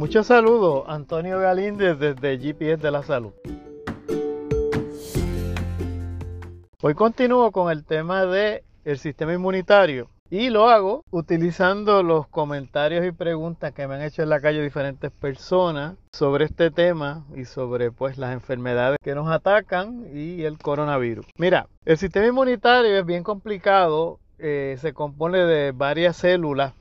Muchos saludos, Antonio Galíndez desde GPS de la Salud. Hoy continúo con el tema del el sistema inmunitario y lo hago utilizando los comentarios y preguntas que me han hecho en la calle diferentes personas sobre este tema y sobre pues las enfermedades que nos atacan y el coronavirus. Mira, el sistema inmunitario es bien complicado, eh, se compone de varias células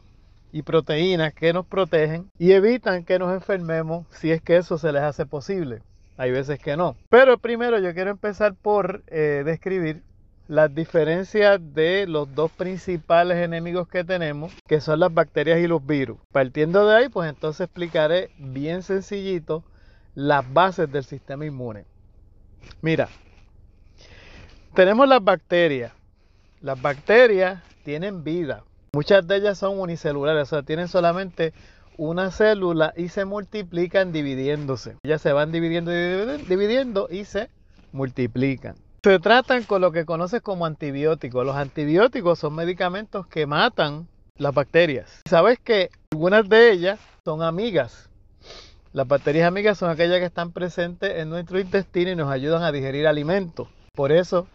y proteínas que nos protegen y evitan que nos enfermemos si es que eso se les hace posible. Hay veces que no. Pero primero yo quiero empezar por eh, describir las diferencias de los dos principales enemigos que tenemos, que son las bacterias y los virus. Partiendo de ahí, pues entonces explicaré bien sencillito las bases del sistema inmune. Mira, tenemos las bacterias. Las bacterias tienen vida. Muchas de ellas son unicelulares, o sea, tienen solamente una célula y se multiplican dividiéndose. Ellas se van dividiendo, dividiendo y se multiplican. Se tratan con lo que conoces como antibióticos. Los antibióticos son medicamentos que matan las bacterias. Sabes que algunas de ellas son amigas. Las bacterias amigas son aquellas que están presentes en nuestro intestino y nos ayudan a digerir alimentos. Por eso,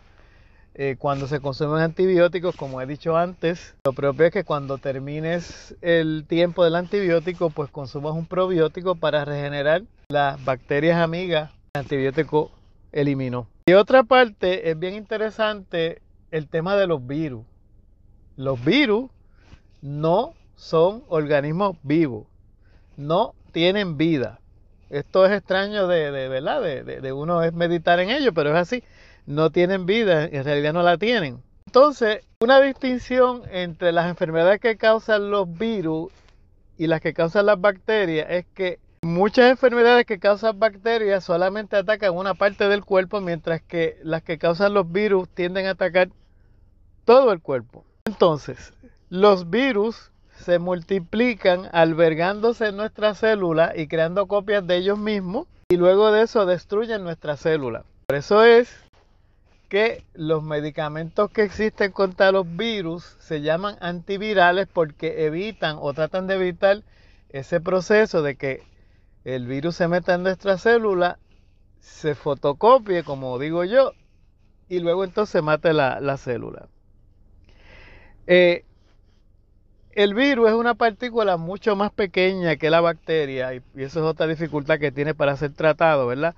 eh, cuando se consumen antibióticos, como he dicho antes, lo propio es que cuando termines el tiempo del antibiótico, pues consumas un probiótico para regenerar las bacterias amigas que el antibiótico eliminó. Y otra parte es bien interesante el tema de los virus. Los virus no son organismos vivos, no tienen vida. Esto es extraño de, ¿verdad? De, uno es meditar en ello, pero es así. No tienen vida, en realidad no la tienen. Entonces, una distinción entre las enfermedades que causan los virus y las que causan las bacterias es que Muchas enfermedades que causan bacterias solamente atacan una parte del cuerpo, mientras que las que causan los virus tienden a atacar todo el cuerpo. Entonces, los virus se multiplican albergándose en nuestras células y creando copias de ellos mismos y luego de eso destruyen nuestras células. Por eso es que los medicamentos que existen contra los virus se llaman antivirales porque evitan o tratan de evitar ese proceso de que el virus se meta en nuestra célula, se fotocopie, como digo yo, y luego entonces mate la, célula. Eh, el virus es una partícula mucho más pequeña que la bacteria, y, eso es otra dificultad que tiene para ser tratado, ¿verdad?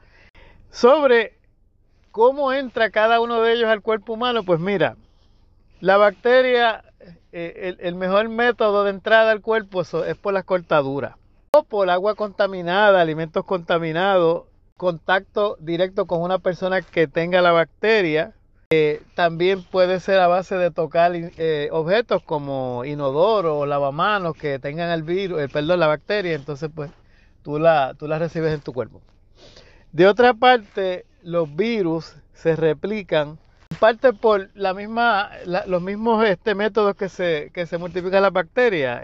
Sobre cómo entra cada uno de ellos al cuerpo humano, pues mira, la bacteria, eh, el, mejor método de entrada al cuerpo es por las cortaduras por agua contaminada, alimentos contaminados, contacto directo con una persona que tenga la bacteria. También puede ser a base de tocar eh, objetos como inodoro o lavamanos que tengan el virus, eh, perdón, la bacteria, entonces pues tú la, tú la recibes en tu cuerpo. De otra parte, los virus se replican en parte por la misma, los mismos este, métodos que se, que se multiplican las bacterias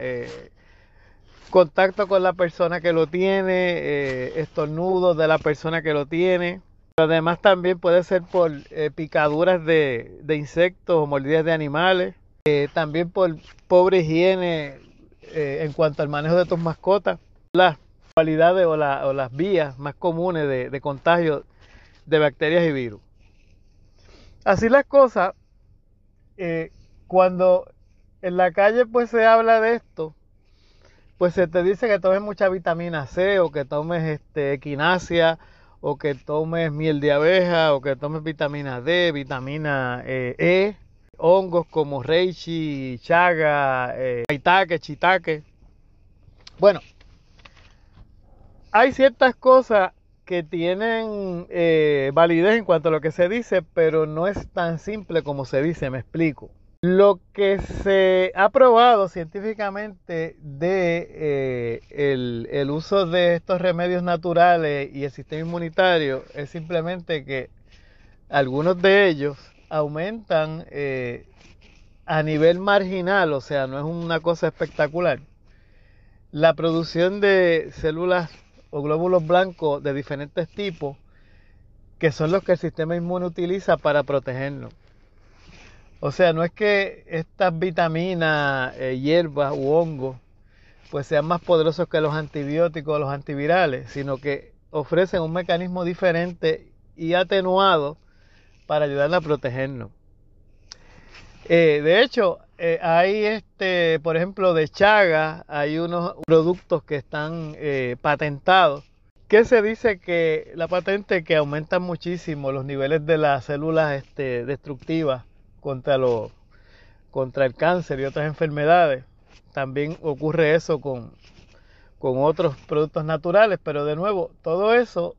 contacto con la persona que lo tiene, eh, estornudos de la persona que lo tiene. además también puede ser por eh, picaduras de, insectos o mordidas de animales. Eh, también por pobre higiene en cuanto al manejo de tus mascotas. Las cualidades o, las vías más comunes de, de contagio de bacterias y virus. Así las cosas, cuando en la calle pues se habla de esto, pues se te dice que tomes mucha vitamina C o que tomes este, equinacia o que tomes miel de abeja o que tomes vitamina D, vitamina eh, E, hongos como reishi, chaga, eh, chitaque. Bueno, hay ciertas cosas que tienen eh, validez en cuanto a lo que se dice, pero no es tan simple como se dice, me explico. Lo que se ha probado científicamente de eh, el, uso de estos remedios naturales y el sistema inmunitario es simplemente que algunos de ellos aumentan eh, a nivel marginal, o sea, no es una cosa espectacular, la producción de células o glóbulos blancos de diferentes tipos, que son los que el sistema inmune utiliza para protegernos. O sea, no es que estas vitaminas, eh, hierbas u hongos pues sean más poderosos que los antibióticos o los antivirales, sino que ofrecen un mecanismo diferente y atenuado para ayudar a protegernos. Eh, de hecho, eh, hay este, por ejemplo, de Chaga, hay unos productos que están eh, patentados, que se dice que la patente que aumenta muchísimo los niveles de las células este, destructivas contra, los, contra el cáncer y otras enfermedades. También ocurre eso con, con otros productos naturales, pero de nuevo, todo eso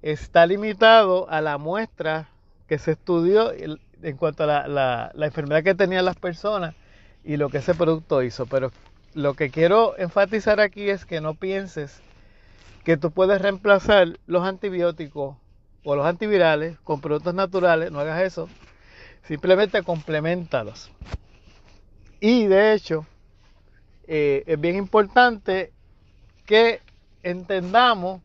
está limitado a la muestra que se estudió en cuanto a la, enfermedad que tenían las personas y lo que ese producto hizo. Pero lo que quiero enfatizar aquí es que no pienses que tú puedes reemplazar los antibióticos o los antivirales con productos naturales, no hagas eso, simplemente complementalos. Y de hecho, eh, es bien importante que entendamos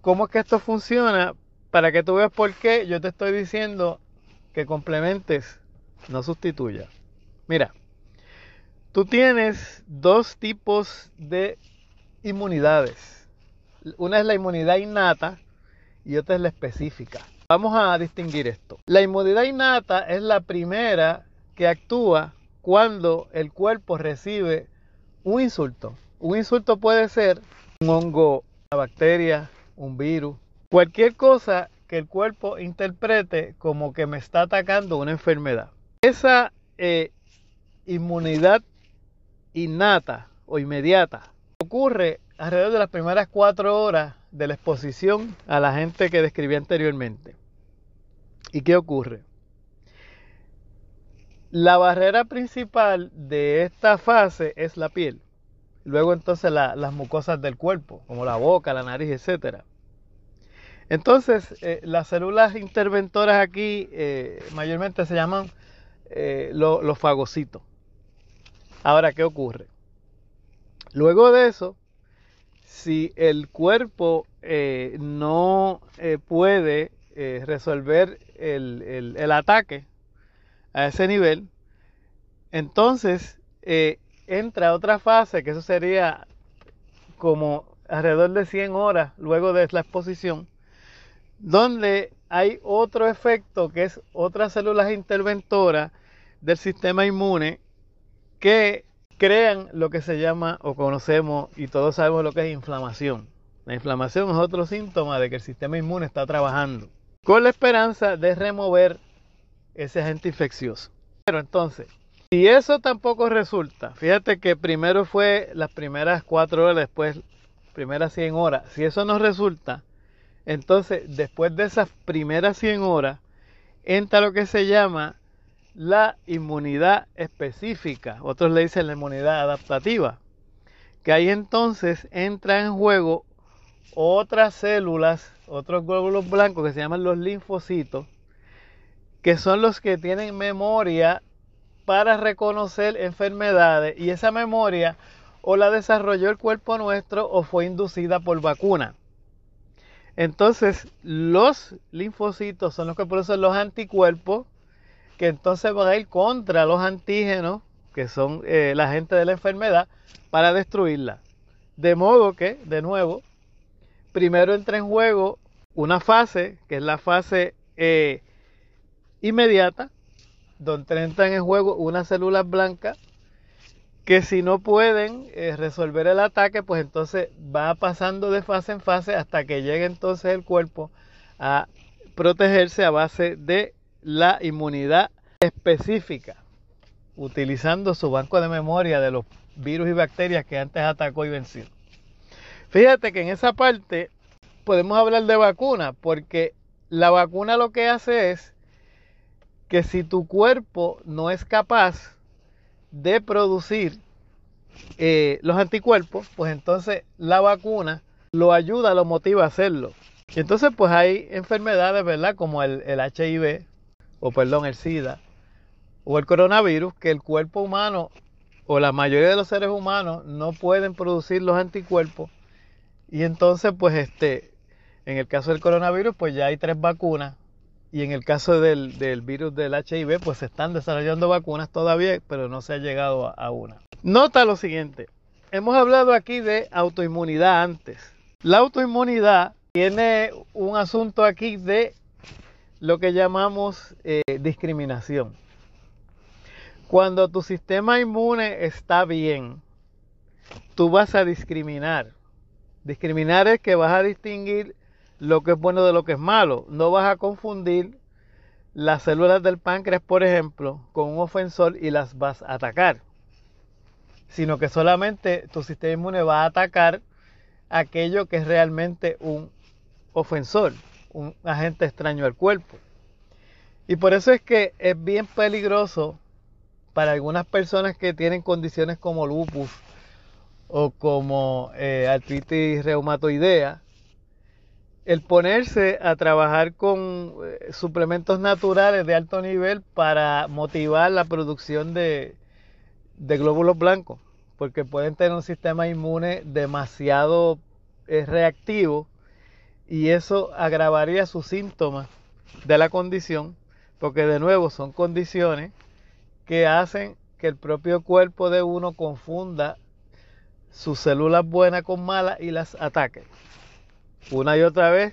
cómo es que esto funciona para que tú veas por qué yo te estoy diciendo que complementes, no sustituya. Mira, tú tienes dos tipos de inmunidades. Una es la inmunidad innata y otra es la específica. Vamos a distinguir esto. La inmunidad innata es la primera que actúa cuando el cuerpo recibe un insulto. Un insulto puede ser un hongo, una bacteria, un virus, cualquier cosa que el cuerpo interprete como que me está atacando una enfermedad. Esa eh, inmunidad innata o inmediata ocurre alrededor de las primeras cuatro horas de la exposición a la gente que describí anteriormente. ¿Y qué ocurre? La barrera principal de esta fase es la piel. Luego entonces las mucosas del cuerpo, como la boca, la nariz, etcétera. Entonces, eh, las células interventoras aquí eh, mayormente se llaman eh, los fagocitos. Ahora, ¿qué ocurre? Luego de eso, si el cuerpo no puede resolver el, el, ataque a ese nivel, entonces entra otra fase, que eso sería como alrededor de 100 horas luego de la exposición, donde hay otro efecto que es otras células interventoras del sistema inmune que crean lo que se llama o conocemos y todos sabemos lo que es inflamación. La inflamación es otro síntoma de que el sistema inmune está trabajando con la esperanza de remover ese agente infeccioso. Pero entonces, si eso tampoco resulta, fíjate que primero fue las primeras cuatro horas, después primeras 100 horas. Si eso no resulta, entonces, después de esas primeras 100 horas, entra lo que se llama la inmunidad específica. Otros le dicen la inmunidad adaptativa. Que ahí entonces entra en juego otras células, otros glóbulos blancos que se llaman los linfocitos, que son los que tienen memoria para reconocer enfermedades y esa memoria o la desarrolló el cuerpo nuestro o fue inducida por vacuna. Entonces, los linfocitos son los que producen los anticuerpos, que entonces van a ir contra los antígenos, que son eh, la gente de la enfermedad, para destruirla. De modo que, de nuevo, primero entra en juego una fase, que es la fase eh, inmediata, donde entran en juego unas células blancas que si no pueden eh, resolver el ataque, pues entonces va pasando de fase en fase hasta que llegue entonces el cuerpo a protegerse a base de la inmunidad específica, utilizando su banco de memoria de los virus y bacterias que antes atacó y venció. Fíjate que en esa parte podemos hablar de vacuna, porque la vacuna lo que hace es que si tu cuerpo no es capaz de producir eh, los anticuerpos, pues entonces la vacuna lo ayuda, lo motiva a hacerlo. Y entonces pues hay enfermedades, ¿verdad? Como el, el HIV, o perdón, el SIDA, o el coronavirus, que el cuerpo humano, o la mayoría de los seres humanos, no pueden producir los anticuerpos. Y entonces pues este, en el caso del coronavirus, pues ya hay tres vacunas y en el caso del, virus del HIV, pues se están desarrollando vacunas todavía, pero no se ha llegado a, una. Nota lo siguiente, hemos hablado aquí de autoinmunidad antes. La autoinmunidad tiene un asunto aquí de lo que llamamos eh, discriminación. Cuando tu sistema inmune está bien, tú vas a discriminar. Discriminar es que vas a distinguir lo que es bueno de lo que es malo. No vas a confundir las células del páncreas, por ejemplo, con un ofensor y las vas a atacar. Sino que solamente tu sistema inmune va a atacar aquello que es realmente un ofensor, un agente extraño al cuerpo. Y por eso es que es bien peligroso para algunas personas que tienen condiciones como lupus o como eh, artritis reumatoidea, el ponerse a trabajar con eh, suplementos naturales de alto nivel para motivar la producción de, glóbulos blancos, porque pueden tener un sistema inmune demasiado eh, reactivo y eso agravaría sus síntomas de la condición, porque de nuevo son condiciones que hacen que el propio cuerpo de uno confunda sus células buenas con malas y las ataque. Una y otra vez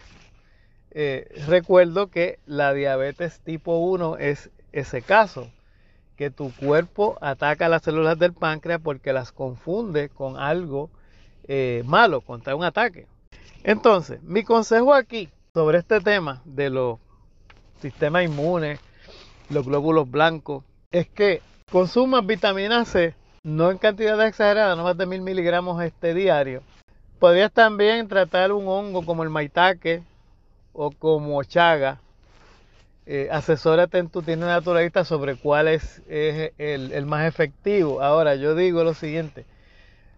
eh, recuerdo que la diabetes tipo 1 es ese caso, que tu cuerpo ataca las células del páncreas porque las confunde con algo eh, malo, contra un ataque. Entonces, mi consejo aquí sobre este tema de los sistemas inmunes, los glóbulos blancos, es que consumas vitamina C, no en cantidades exageradas, no más de mil miligramos este diario. Podrías también tratar un hongo como el maitake o como chaga. Eh, asesórate en tu tienda naturalista sobre cuál es, el, más efectivo. Ahora, yo digo lo siguiente.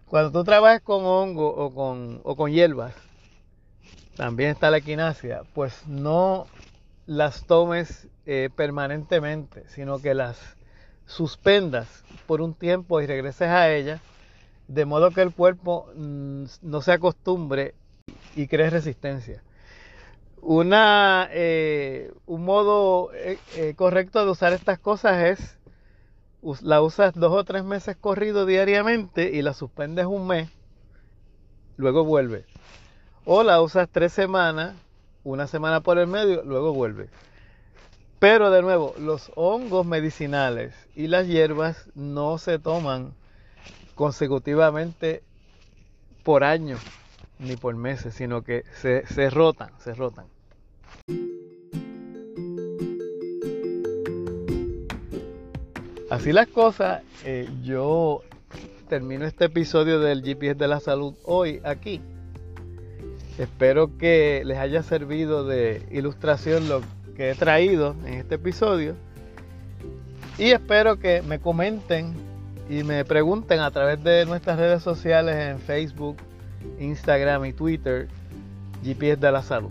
Cuando tú trabajas con hongo o con, o con hierbas, también está la equinacia, pues no las tomes eh, permanentemente, sino que las suspendas por un tiempo y regreses a ella, de modo que el cuerpo mm, no se acostumbre y cree resistencia. Eh, un modo eh, eh, correcto de usar estas cosas es, la usas dos o tres meses corrido diariamente y la suspendes un mes, luego vuelve. O la usas tres semanas, una semana por el medio, luego vuelve. Pero de nuevo, los hongos medicinales y las hierbas no se toman consecutivamente por años ni por meses, sino que se, se rotan, se rotan. Así las cosas, eh, yo termino este episodio del GPS de la salud hoy aquí. Espero que les haya servido de ilustración lo que he traído en este episodio. Y espero que me comenten y me pregunten a través de nuestras redes sociales en Facebook, Instagram y Twitter, GPS de la Salud.